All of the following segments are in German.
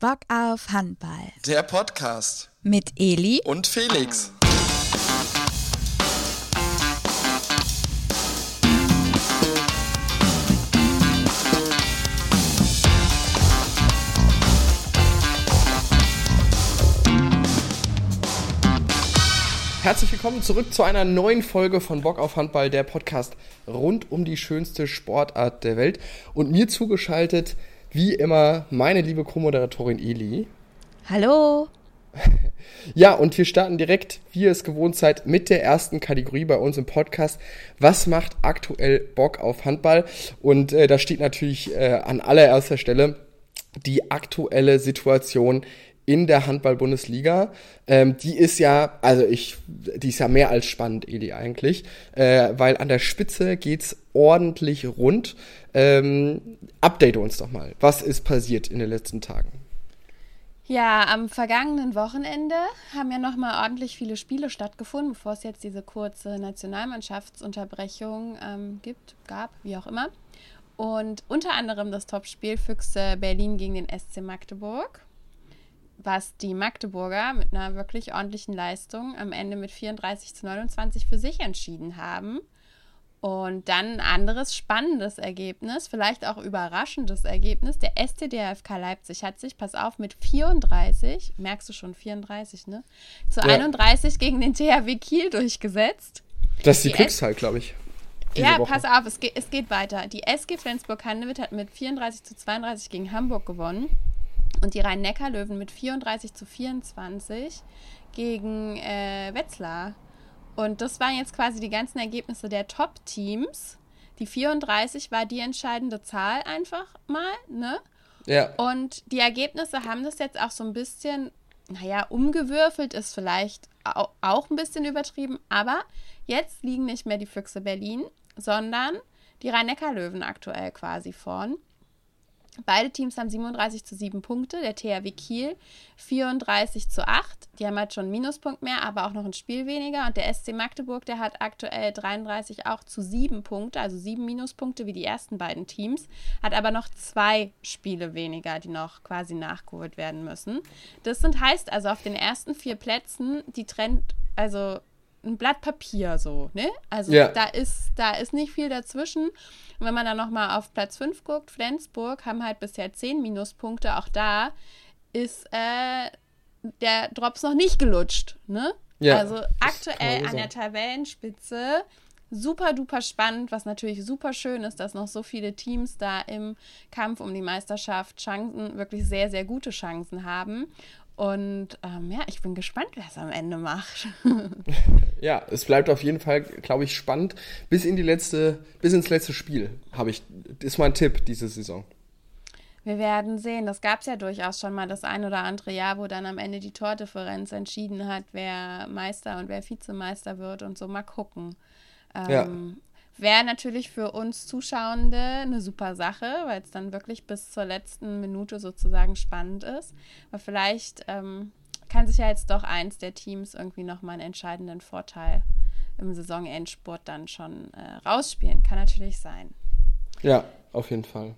Bock auf Handball. Der Podcast Mit Eli und Felix. Herzlich willkommen zurück zu einer neuen Folge von Bock auf Handball, der Podcast rund um die schönste Sportart der Welt. Und mir zugeschaltet, wie immer, meine liebe Co-Moderatorin Eli. Hallo. Ja, und wir starten direkt, wie ihr es gewohnt seid, mit der ersten Kategorie bei uns im Podcast. Was macht aktuell Bock auf Handball? Und äh, da steht natürlich äh, an allererster Stelle die aktuelle Situation in der Handball-Bundesliga. Ähm, die ist ja, also ich, die ist ja mehr als spannend, Eli, eigentlich, äh, weil an der Spitze geht's ordentlich rund. Ähm, update uns doch mal. Was ist passiert in den letzten Tagen? Ja, am vergangenen Wochenende haben ja nochmal ordentlich viele Spiele stattgefunden, bevor es jetzt diese kurze Nationalmannschaftsunterbrechung ähm, gibt, gab, wie auch immer. Und unter anderem das Topspiel Füchse Berlin gegen den SC Magdeburg was die Magdeburger mit einer wirklich ordentlichen Leistung am Ende mit 34 zu 29 für sich entschieden haben. Und dann ein anderes spannendes Ergebnis, vielleicht auch überraschendes Ergebnis. Der STDFK Leipzig hat sich, pass auf, mit 34, merkst du schon, 34, ne? Zu ja. 31 gegen den THW Kiel durchgesetzt. Das ist die, die Glückszahl, glaube ich. Ja, Woche. pass auf, es geht, es geht weiter. Die SG Flensburg-Handewitt hat mit 34 zu 32 gegen Hamburg gewonnen und die Rhein-Neckar-Löwen mit 34 zu 24 gegen äh, Wetzlar. Und das waren jetzt quasi die ganzen Ergebnisse der Top-Teams. Die 34 war die entscheidende Zahl einfach mal, ne? Ja. Und die Ergebnisse haben das jetzt auch so ein bisschen, naja, umgewürfelt ist vielleicht auch ein bisschen übertrieben, aber jetzt liegen nicht mehr die Füchse Berlin, sondern die Rhein-Neckar-Löwen aktuell quasi vorn. Beide Teams haben 37 zu 7 Punkte. Der THW Kiel 34 zu 8. Die haben halt schon einen Minuspunkt mehr, aber auch noch ein Spiel weniger. Und der SC Magdeburg, der hat aktuell 33 auch zu 7 Punkte, also 7 Minuspunkte wie die ersten beiden Teams, hat aber noch zwei Spiele weniger, die noch quasi nachgeholt werden müssen. Das sind heißt also auf den ersten vier Plätzen die Trend, also ein Blatt Papier so, ne? Also ja. da ist da ist nicht viel dazwischen. Und wenn man dann noch mal auf Platz 5 guckt, Flensburg haben halt bisher 10 Minuspunkte, auch da ist äh, der Drops noch nicht gelutscht, ne? Ja, also aktuell an der Tabellenspitze super duper spannend, was natürlich super schön ist, dass noch so viele Teams da im Kampf um die Meisterschaft Chancen, wirklich sehr, sehr gute Chancen haben. Und ähm, ja, ich bin gespannt, wer es am Ende macht. ja, es bleibt auf jeden Fall, glaube ich, spannend. Bis in die letzte, bis ins letzte Spiel habe ich, ist mein Tipp diese Saison. Wir werden sehen. Das gab es ja durchaus schon mal das ein oder andere Jahr, wo dann am Ende die Tordifferenz entschieden hat, wer Meister und wer Vizemeister wird und so. Mal gucken. Ähm, ja. Wäre natürlich für uns Zuschauende eine super Sache, weil es dann wirklich bis zur letzten Minute sozusagen spannend ist. Aber vielleicht ähm, kann sich ja jetzt doch eins der Teams irgendwie nochmal einen entscheidenden Vorteil im Saisonendspurt dann schon äh, rausspielen. Kann natürlich sein. Ja, auf jeden Fall.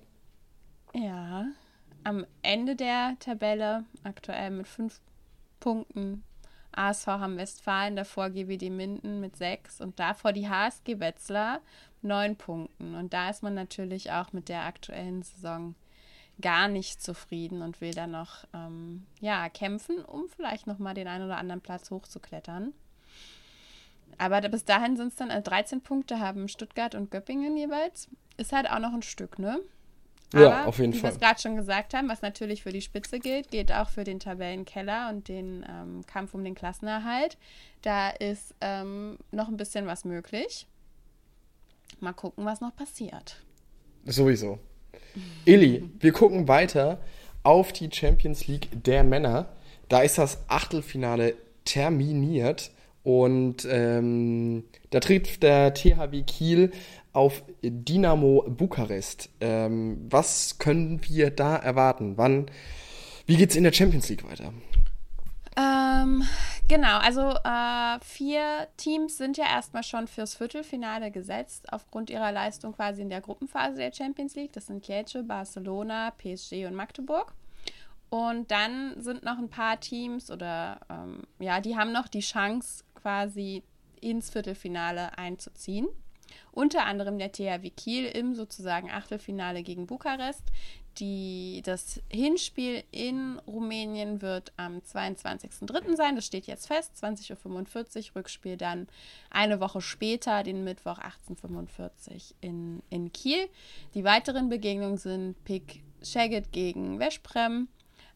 Ja, am Ende der Tabelle aktuell mit fünf Punkten ASV Hamm Westfalen, davor GWD Minden mit sechs und davor die HSG Wetzlar neun Punkten. Und da ist man natürlich auch mit der aktuellen Saison gar nicht zufrieden und will dann noch ähm, ja, kämpfen, um vielleicht nochmal den einen oder anderen Platz hochzuklettern. Aber bis dahin sind es dann also äh, 13 Punkte, haben Stuttgart und Göppingen jeweils. Ist halt auch noch ein Stück, ne? Ja, auf jeden wie Fall. Wie wir es gerade schon gesagt haben, was natürlich für die Spitze gilt, gilt auch für den Tabellenkeller und den ähm, Kampf um den Klassenerhalt. Da ist ähm, noch ein bisschen was möglich. Mal gucken, was noch passiert. Sowieso. Illy, wir gucken weiter auf die Champions League der Männer. Da ist das Achtelfinale terminiert und ähm, da trifft der THW Kiel auf Dynamo Bukarest. Ähm, was können wir da erwarten? Wann, wie geht es in der Champions League weiter? Ähm, genau, also äh, vier Teams sind ja erstmal schon fürs Viertelfinale gesetzt, aufgrund ihrer Leistung quasi in der Gruppenphase der Champions League. Das sind Kielce, Barcelona, PSG und Magdeburg. Und dann sind noch ein paar Teams oder ähm, ja, die haben noch die Chance, quasi ins Viertelfinale einzuziehen. Unter anderem der THW Kiel im sozusagen Achtelfinale gegen Bukarest. Die, das Hinspiel in Rumänien wird am 22.03. sein. Das steht jetzt fest, 20.45 Uhr. Rückspiel dann eine Woche später, den Mittwoch 18.45 Uhr in, in Kiel. Die weiteren Begegnungen sind Pick Shaggett gegen Veszprem,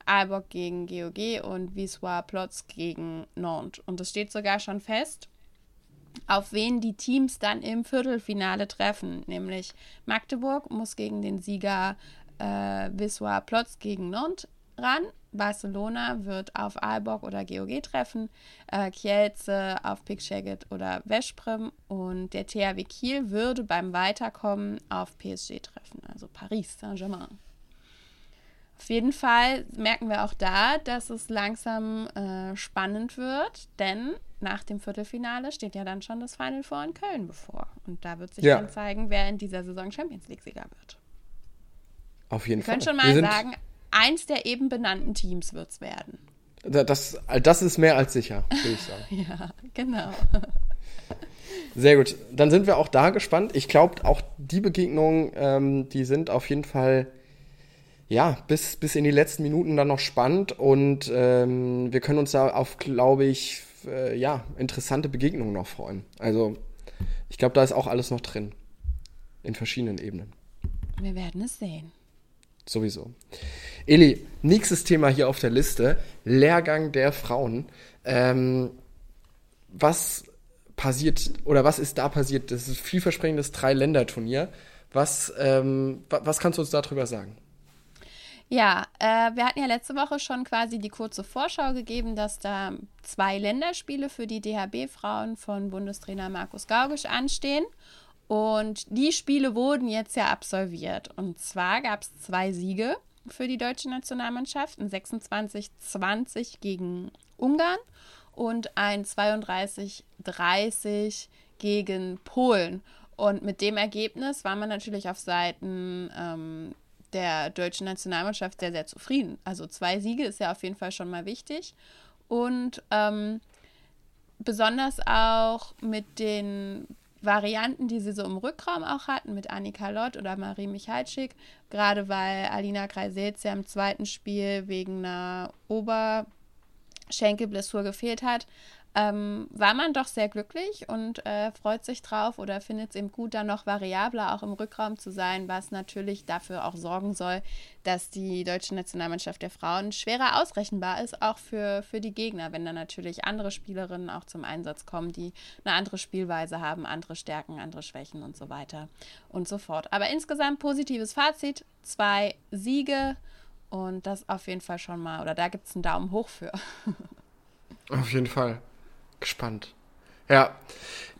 Aalborg gegen GOG und Wisła Plotz gegen Nantes. Und das steht sogar schon fest auf wen die Teams dann im Viertelfinale treffen. Nämlich Magdeburg muss gegen den Sieger äh, Wisła Plotz gegen Nantes ran. Barcelona wird auf Aalborg oder GOG treffen, äh, Kielce auf Pickshagget oder Veszprem und der THW Kiel würde beim Weiterkommen auf PSG treffen, also Paris Saint-Germain. Auf jeden Fall merken wir auch da, dass es langsam äh, spannend wird, denn nach dem Viertelfinale steht ja dann schon das Final Four in Köln bevor. Und da wird sich ja. dann zeigen, wer in dieser Saison Champions League-Sieger wird. Auf jeden Wir Fall. können schon mal sagen, eins der eben benannten Teams wird es werden. Das, das ist mehr als sicher, würde ich sagen. ja, genau. Sehr gut. Dann sind wir auch da gespannt. Ich glaube, auch die Begegnungen, ähm, die sind auf jeden Fall ja, bis, bis in die letzten Minuten dann noch spannend und ähm, wir können uns da auf, glaube ich, äh, ja, interessante Begegnungen noch freuen. Also, ich glaube, da ist auch alles noch drin. In verschiedenen Ebenen. Wir werden es sehen. Sowieso. Eli, nächstes Thema hier auf der Liste: Lehrgang der Frauen. Ähm, was passiert oder was ist da passiert? Das ist ein vielversprechendes Drei-Länder-Turnier. Was, ähm, was kannst du uns darüber sagen? Ja, äh, wir hatten ja letzte Woche schon quasi die kurze Vorschau gegeben, dass da zwei Länderspiele für die DHB-Frauen von Bundestrainer Markus Gaugisch anstehen. Und die Spiele wurden jetzt ja absolviert. Und zwar gab es zwei Siege für die deutsche Nationalmannschaft, ein 26-20 gegen Ungarn und ein 32-30 gegen Polen. Und mit dem Ergebnis war man natürlich auf Seiten ähm, der deutschen Nationalmannschaft sehr, sehr zufrieden. Also zwei Siege ist ja auf jeden Fall schon mal wichtig. Und ähm, besonders auch mit den Varianten, die sie so im Rückraum auch hatten, mit Annika Lott oder Marie Michalczyk, gerade weil Alina Kreisetz ja im zweiten Spiel wegen einer Oberschenkelblessur gefehlt hat, ähm, war man doch sehr glücklich und äh, freut sich drauf oder findet es eben gut, dann noch variabler auch im Rückraum zu sein, was natürlich dafür auch sorgen soll, dass die deutsche Nationalmannschaft der Frauen schwerer ausrechenbar ist, auch für, für die Gegner, wenn dann natürlich andere Spielerinnen auch zum Einsatz kommen, die eine andere Spielweise haben, andere Stärken, andere Schwächen und so weiter und so fort. Aber insgesamt positives Fazit, zwei Siege und das auf jeden Fall schon mal, oder da gibt es einen Daumen hoch für. Auf jeden Fall gespannt. Ja.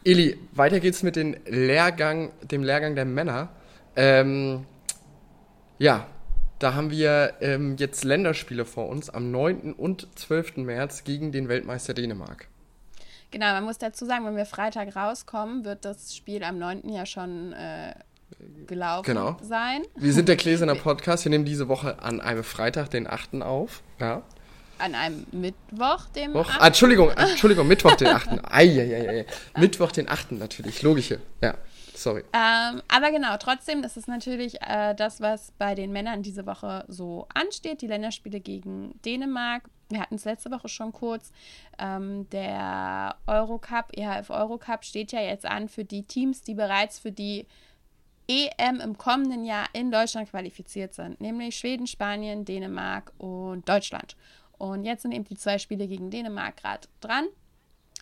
Eli, weiter geht's mit dem Lehrgang, dem Lehrgang der Männer. Ähm, ja, da haben wir ähm, jetzt Länderspiele vor uns am 9. und 12. März gegen den Weltmeister Dänemark. Genau, man muss dazu sagen, wenn wir Freitag rauskommen, wird das Spiel am 9. ja schon äh, gelaufen genau. sein. Wir sind der Gläserner Podcast. Wir nehmen diese Woche an einem Freitag, den 8. auf. Ja. An einem Mittwoch, dem Doch. 8. Ah, Entschuldigung, Entschuldigung, Mittwoch, den 8. Eieiei. Mittwoch, den 8. natürlich, logische. Ja, sorry. Ähm, aber genau, trotzdem ist es natürlich äh, das, was bei den Männern diese Woche so ansteht. Die Länderspiele gegen Dänemark. Wir hatten es letzte Woche schon kurz. Ähm, der Eurocup, EHF Eurocup steht ja jetzt an für die Teams, die bereits für die EM im kommenden Jahr in Deutschland qualifiziert sind, nämlich Schweden, Spanien, Dänemark und Deutschland. Und jetzt sind eben die zwei Spiele gegen Dänemark gerade dran.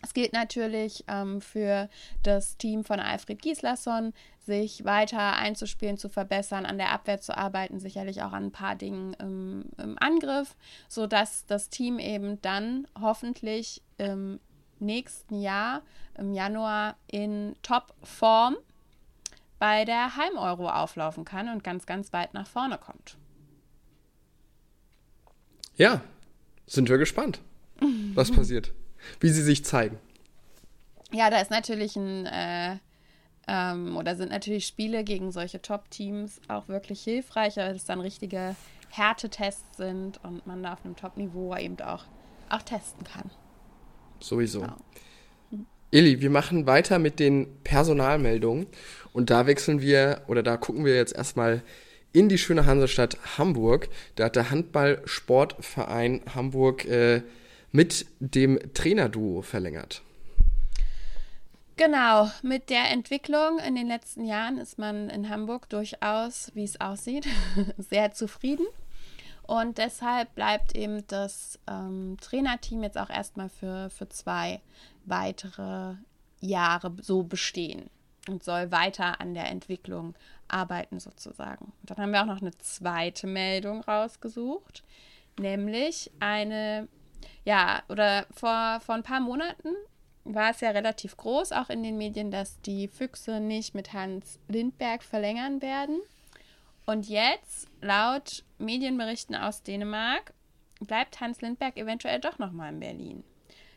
Es gilt natürlich ähm, für das Team von Alfred Gislason, sich weiter einzuspielen, zu verbessern, an der Abwehr zu arbeiten, sicherlich auch an ein paar Dingen im, im Angriff, sodass das Team eben dann hoffentlich im nächsten Jahr, im Januar, in Top-Form bei der Heim-Euro auflaufen kann und ganz, ganz weit nach vorne kommt. Ja, sind wir gespannt, was passiert, wie sie sich zeigen. Ja, da ist natürlich ein, äh, ähm, oder sind natürlich Spiele gegen solche Top-Teams auch wirklich hilfreich, weil es dann richtige Härtetests sind und man da auf einem Top-Niveau eben auch, auch testen kann. Sowieso. Genau. Illi, wir machen weiter mit den Personalmeldungen und da wechseln wir oder da gucken wir jetzt erstmal in die schöne Hansestadt Hamburg. Da hat der Handball-Sportverein Hamburg äh, mit dem Trainerduo verlängert. Genau, mit der Entwicklung in den letzten Jahren ist man in Hamburg durchaus, wie es aussieht, sehr zufrieden. Und deshalb bleibt eben das ähm, Trainerteam jetzt auch erstmal für, für zwei weitere Jahre so bestehen und soll weiter an der Entwicklung arbeiten sozusagen. Und dann haben wir auch noch eine zweite Meldung rausgesucht, nämlich eine, ja, oder vor, vor ein paar Monaten war es ja relativ groß, auch in den Medien, dass die Füchse nicht mit Hans Lindberg verlängern werden. Und jetzt, laut Medienberichten aus Dänemark, bleibt Hans Lindberg eventuell doch nochmal in Berlin.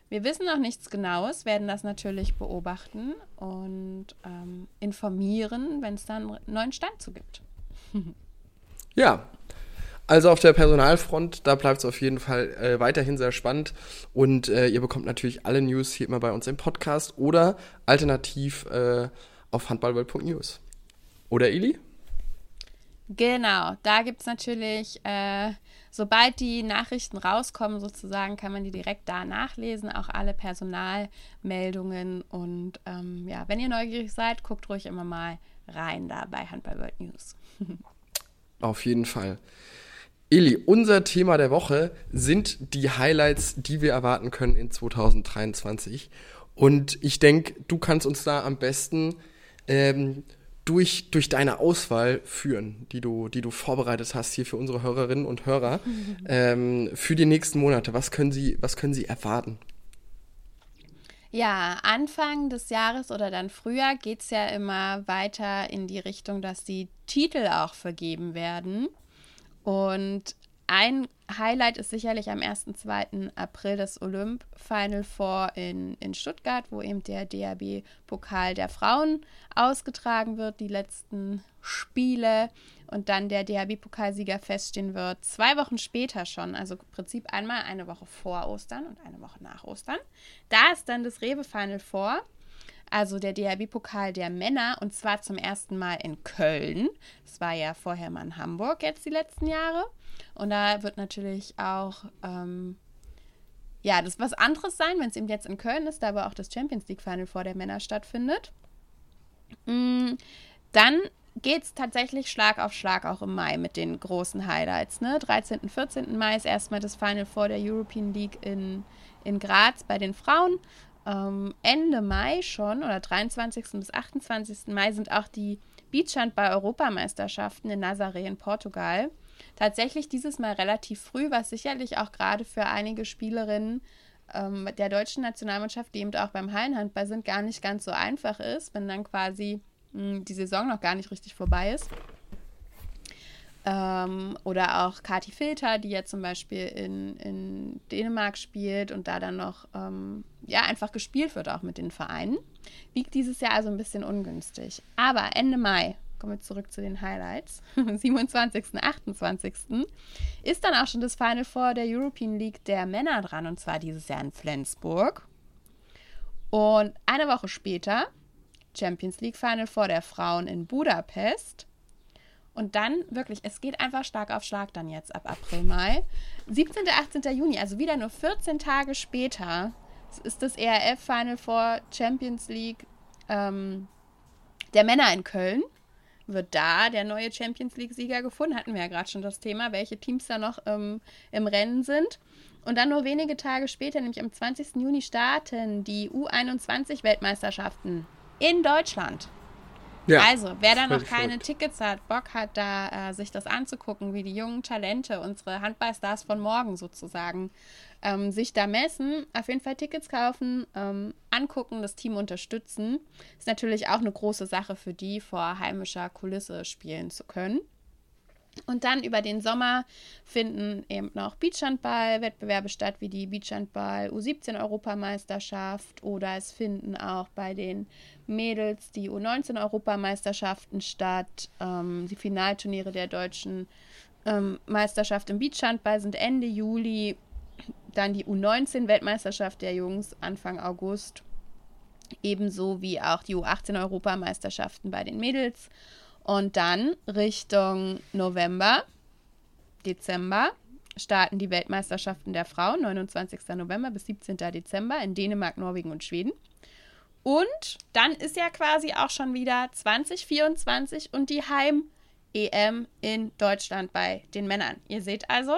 Wir wissen noch nichts Genaues, werden das natürlich beobachten und ähm, informieren, wenn es dann einen neuen Stand zu gibt. ja, also auf der Personalfront, da bleibt es auf jeden Fall äh, weiterhin sehr spannend und äh, ihr bekommt natürlich alle News hier immer bei uns im Podcast oder alternativ äh, auf handballworld.news. Oder Eli? Genau, da gibt es natürlich äh, sobald die Nachrichten rauskommen, sozusagen, kann man die direkt da nachlesen, auch alle Personalmeldungen. Und ähm, ja, wenn ihr neugierig seid, guckt ruhig immer mal rein da bei Handball World News. Auf jeden Fall. Eli, unser Thema der Woche sind die Highlights, die wir erwarten können in 2023. Und ich denke, du kannst uns da am besten ähm, durch, durch deine Auswahl führen, die du, die du vorbereitet hast hier für unsere Hörerinnen und Hörer mhm. ähm, für die nächsten Monate? Was können sie, was können sie erwarten? Ja, Anfang des Jahres oder dann früher geht es ja immer weiter in die Richtung, dass die Titel auch vergeben werden. Und ein Highlight ist sicherlich am 1. 2. April das Olymp Final Four in, in Stuttgart, wo eben der DAB-Pokal der Frauen ausgetragen wird, die letzten Spiele und dann der DAB-Pokalsieger feststehen wird. Zwei Wochen später schon, also im Prinzip einmal eine Woche vor Ostern und eine Woche nach Ostern. Da ist dann das Rewe Final Four also der DHB-Pokal der Männer und zwar zum ersten Mal in Köln. Das war ja vorher mal in Hamburg jetzt die letzten Jahre. Und da wird natürlich auch, ähm, ja, das was anderes sein, wenn es eben jetzt in Köln ist, da aber auch das Champions League Final vor der Männer stattfindet. Mm, dann geht es tatsächlich Schlag auf Schlag auch im Mai mit den großen Highlights. Ne? 13. und 14. Mai ist erstmal das Final vor der European League in, in Graz bei den Frauen ähm, Ende Mai schon oder 23. bis 28. Mai sind auch die Beachhandball-Europameisterschaften in Nazaré in Portugal. Tatsächlich dieses Mal relativ früh, was sicherlich auch gerade für einige Spielerinnen ähm, der deutschen Nationalmannschaft, die eben auch beim Hallenhandball sind, gar nicht ganz so einfach ist, wenn dann quasi mh, hm, die Saison noch gar nicht richtig vorbei ist. Ähm, oder auch Kati Filter, die ja zum Beispiel in, in Dänemark spielt und da dann noch ähm, ja, einfach gespielt wird, auch mit den Vereinen. Liegt dieses Jahr also ein bisschen ungünstig. Aber Ende Mai, kommen wir zurück zu den Highlights, 27. 28. ist dann auch schon das Final Four der European League der Männer dran und zwar dieses Jahr in Flensburg. Und eine Woche später Champions League Final Four der Frauen in Budapest. Und dann wirklich, es geht einfach Schlag auf Schlag dann jetzt ab April, Mai. 17. 18. Juni, also wieder nur 14 Tage später, ist das ERF Final Four Champions League ähm, der Männer in Köln. Wird da der neue Champions League-Sieger gefunden? Hatten wir ja gerade schon das Thema, welche Teams da noch ähm, im Rennen sind. Und dann nur wenige Tage später, nämlich am 20. Juni, starten die U21-Weltmeisterschaften in Deutschland. Ja, also, wer da noch keine verrückt. Tickets hat, Bock hat, da äh, sich das anzugucken, wie die jungen Talente, unsere Handballstars von morgen sozusagen, ähm, sich da messen, auf jeden Fall Tickets kaufen, ähm, angucken, das Team unterstützen. Ist natürlich auch eine große Sache für die, vor heimischer Kulisse spielen zu können. Und dann über den Sommer finden eben noch Beachhandball-Wettbewerbe statt, wie die Beachhandball U17-Europameisterschaft oder es finden auch bei den Mädels die U19-Europameisterschaften statt, ähm, die Finalturniere der deutschen ähm, Meisterschaft im Beachhandball sind Ende Juli. Dann die U19-Weltmeisterschaft der Jungs Anfang August. Ebenso wie auch die U18-Europameisterschaften bei den Mädels. Und dann Richtung November, Dezember starten die Weltmeisterschaften der Frauen, 29. November bis 17. Dezember in Dänemark, Norwegen und Schweden. Und dann ist ja quasi auch schon wieder 2024 und die Heim-EM in Deutschland bei den Männern. Ihr seht also,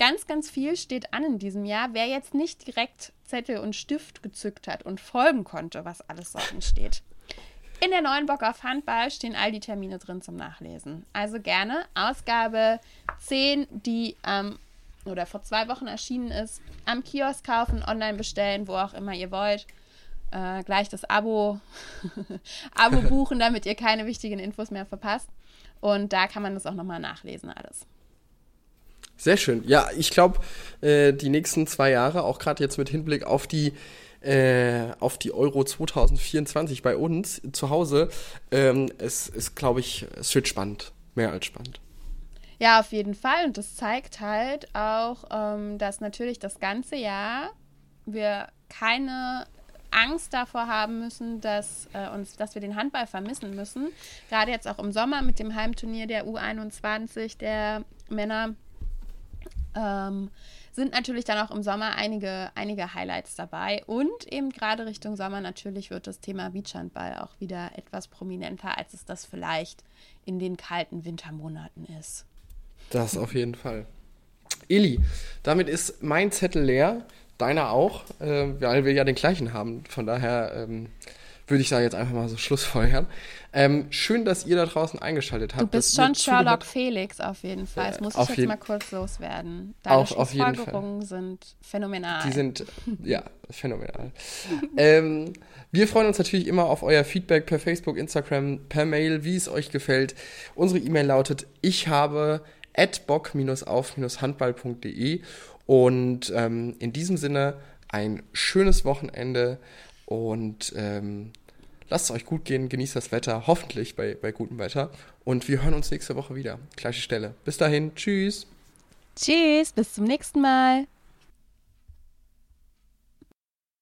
ganz, ganz viel steht an in diesem Jahr. Wer jetzt nicht direkt Zettel und Stift gezückt hat und folgen konnte, was alles so ansteht. In der neuen Bock auf Handball stehen all die Termine drin zum Nachlesen. Also gerne Ausgabe 10, die ähm, oder vor zwei Wochen erschienen ist, am Kiosk kaufen, online bestellen, wo auch immer ihr wollt. Äh, gleich das Abo, Abo buchen, damit ihr keine wichtigen Infos mehr verpasst. Und da kann man das auch nochmal nachlesen, alles. Sehr schön. Ja, ich glaube, äh, die nächsten zwei Jahre, auch gerade jetzt mit Hinblick auf die äh, auf die Euro 2024 bei uns zu Hause, ähm, es ist, glaube ich, es wird spannend. Mehr als spannend. Ja, auf jeden Fall. Und das zeigt halt auch, ähm, dass natürlich das ganze Jahr wir keine Angst davor haben müssen, dass, äh, uns, dass wir den Handball vermissen müssen. Gerade jetzt auch im Sommer mit dem Heimturnier der U21 der Männer. Ähm, sind natürlich dann auch im Sommer einige, einige Highlights dabei. Und eben gerade Richtung Sommer natürlich wird das Thema Beachhandball auch wieder etwas prominenter, als es das vielleicht in den kalten Wintermonaten ist. Das auf jeden Fall. Eli, damit ist mein Zettel leer, deiner auch, äh, weil wir ja den gleichen haben. Von daher ähm, würde ich da jetzt einfach mal so Schlussfeuern. Ähm, schön, dass ihr da draußen eingeschaltet habt. Du bist schon Sherlock Felix auf jeden Fall. Das muss ich jetzt mal kurz loswerden. Deine auf, auf jeden Fall. sind phänomenal. Die sind, ja, phänomenal. ähm, wir freuen uns natürlich immer auf euer Feedback per Facebook, Instagram, per Mail, wie es euch gefällt. Unsere E-Mail lautet, ich habe at bock-auf-handball.de und ähm, in diesem Sinne ein schönes Wochenende und ähm, lasst es euch gut gehen, genießt das Wetter, hoffentlich bei, bei gutem Wetter. Und wir hören uns nächste Woche wieder. Gleiche Stelle. Bis dahin, tschüss. Tschüss, bis zum nächsten Mal.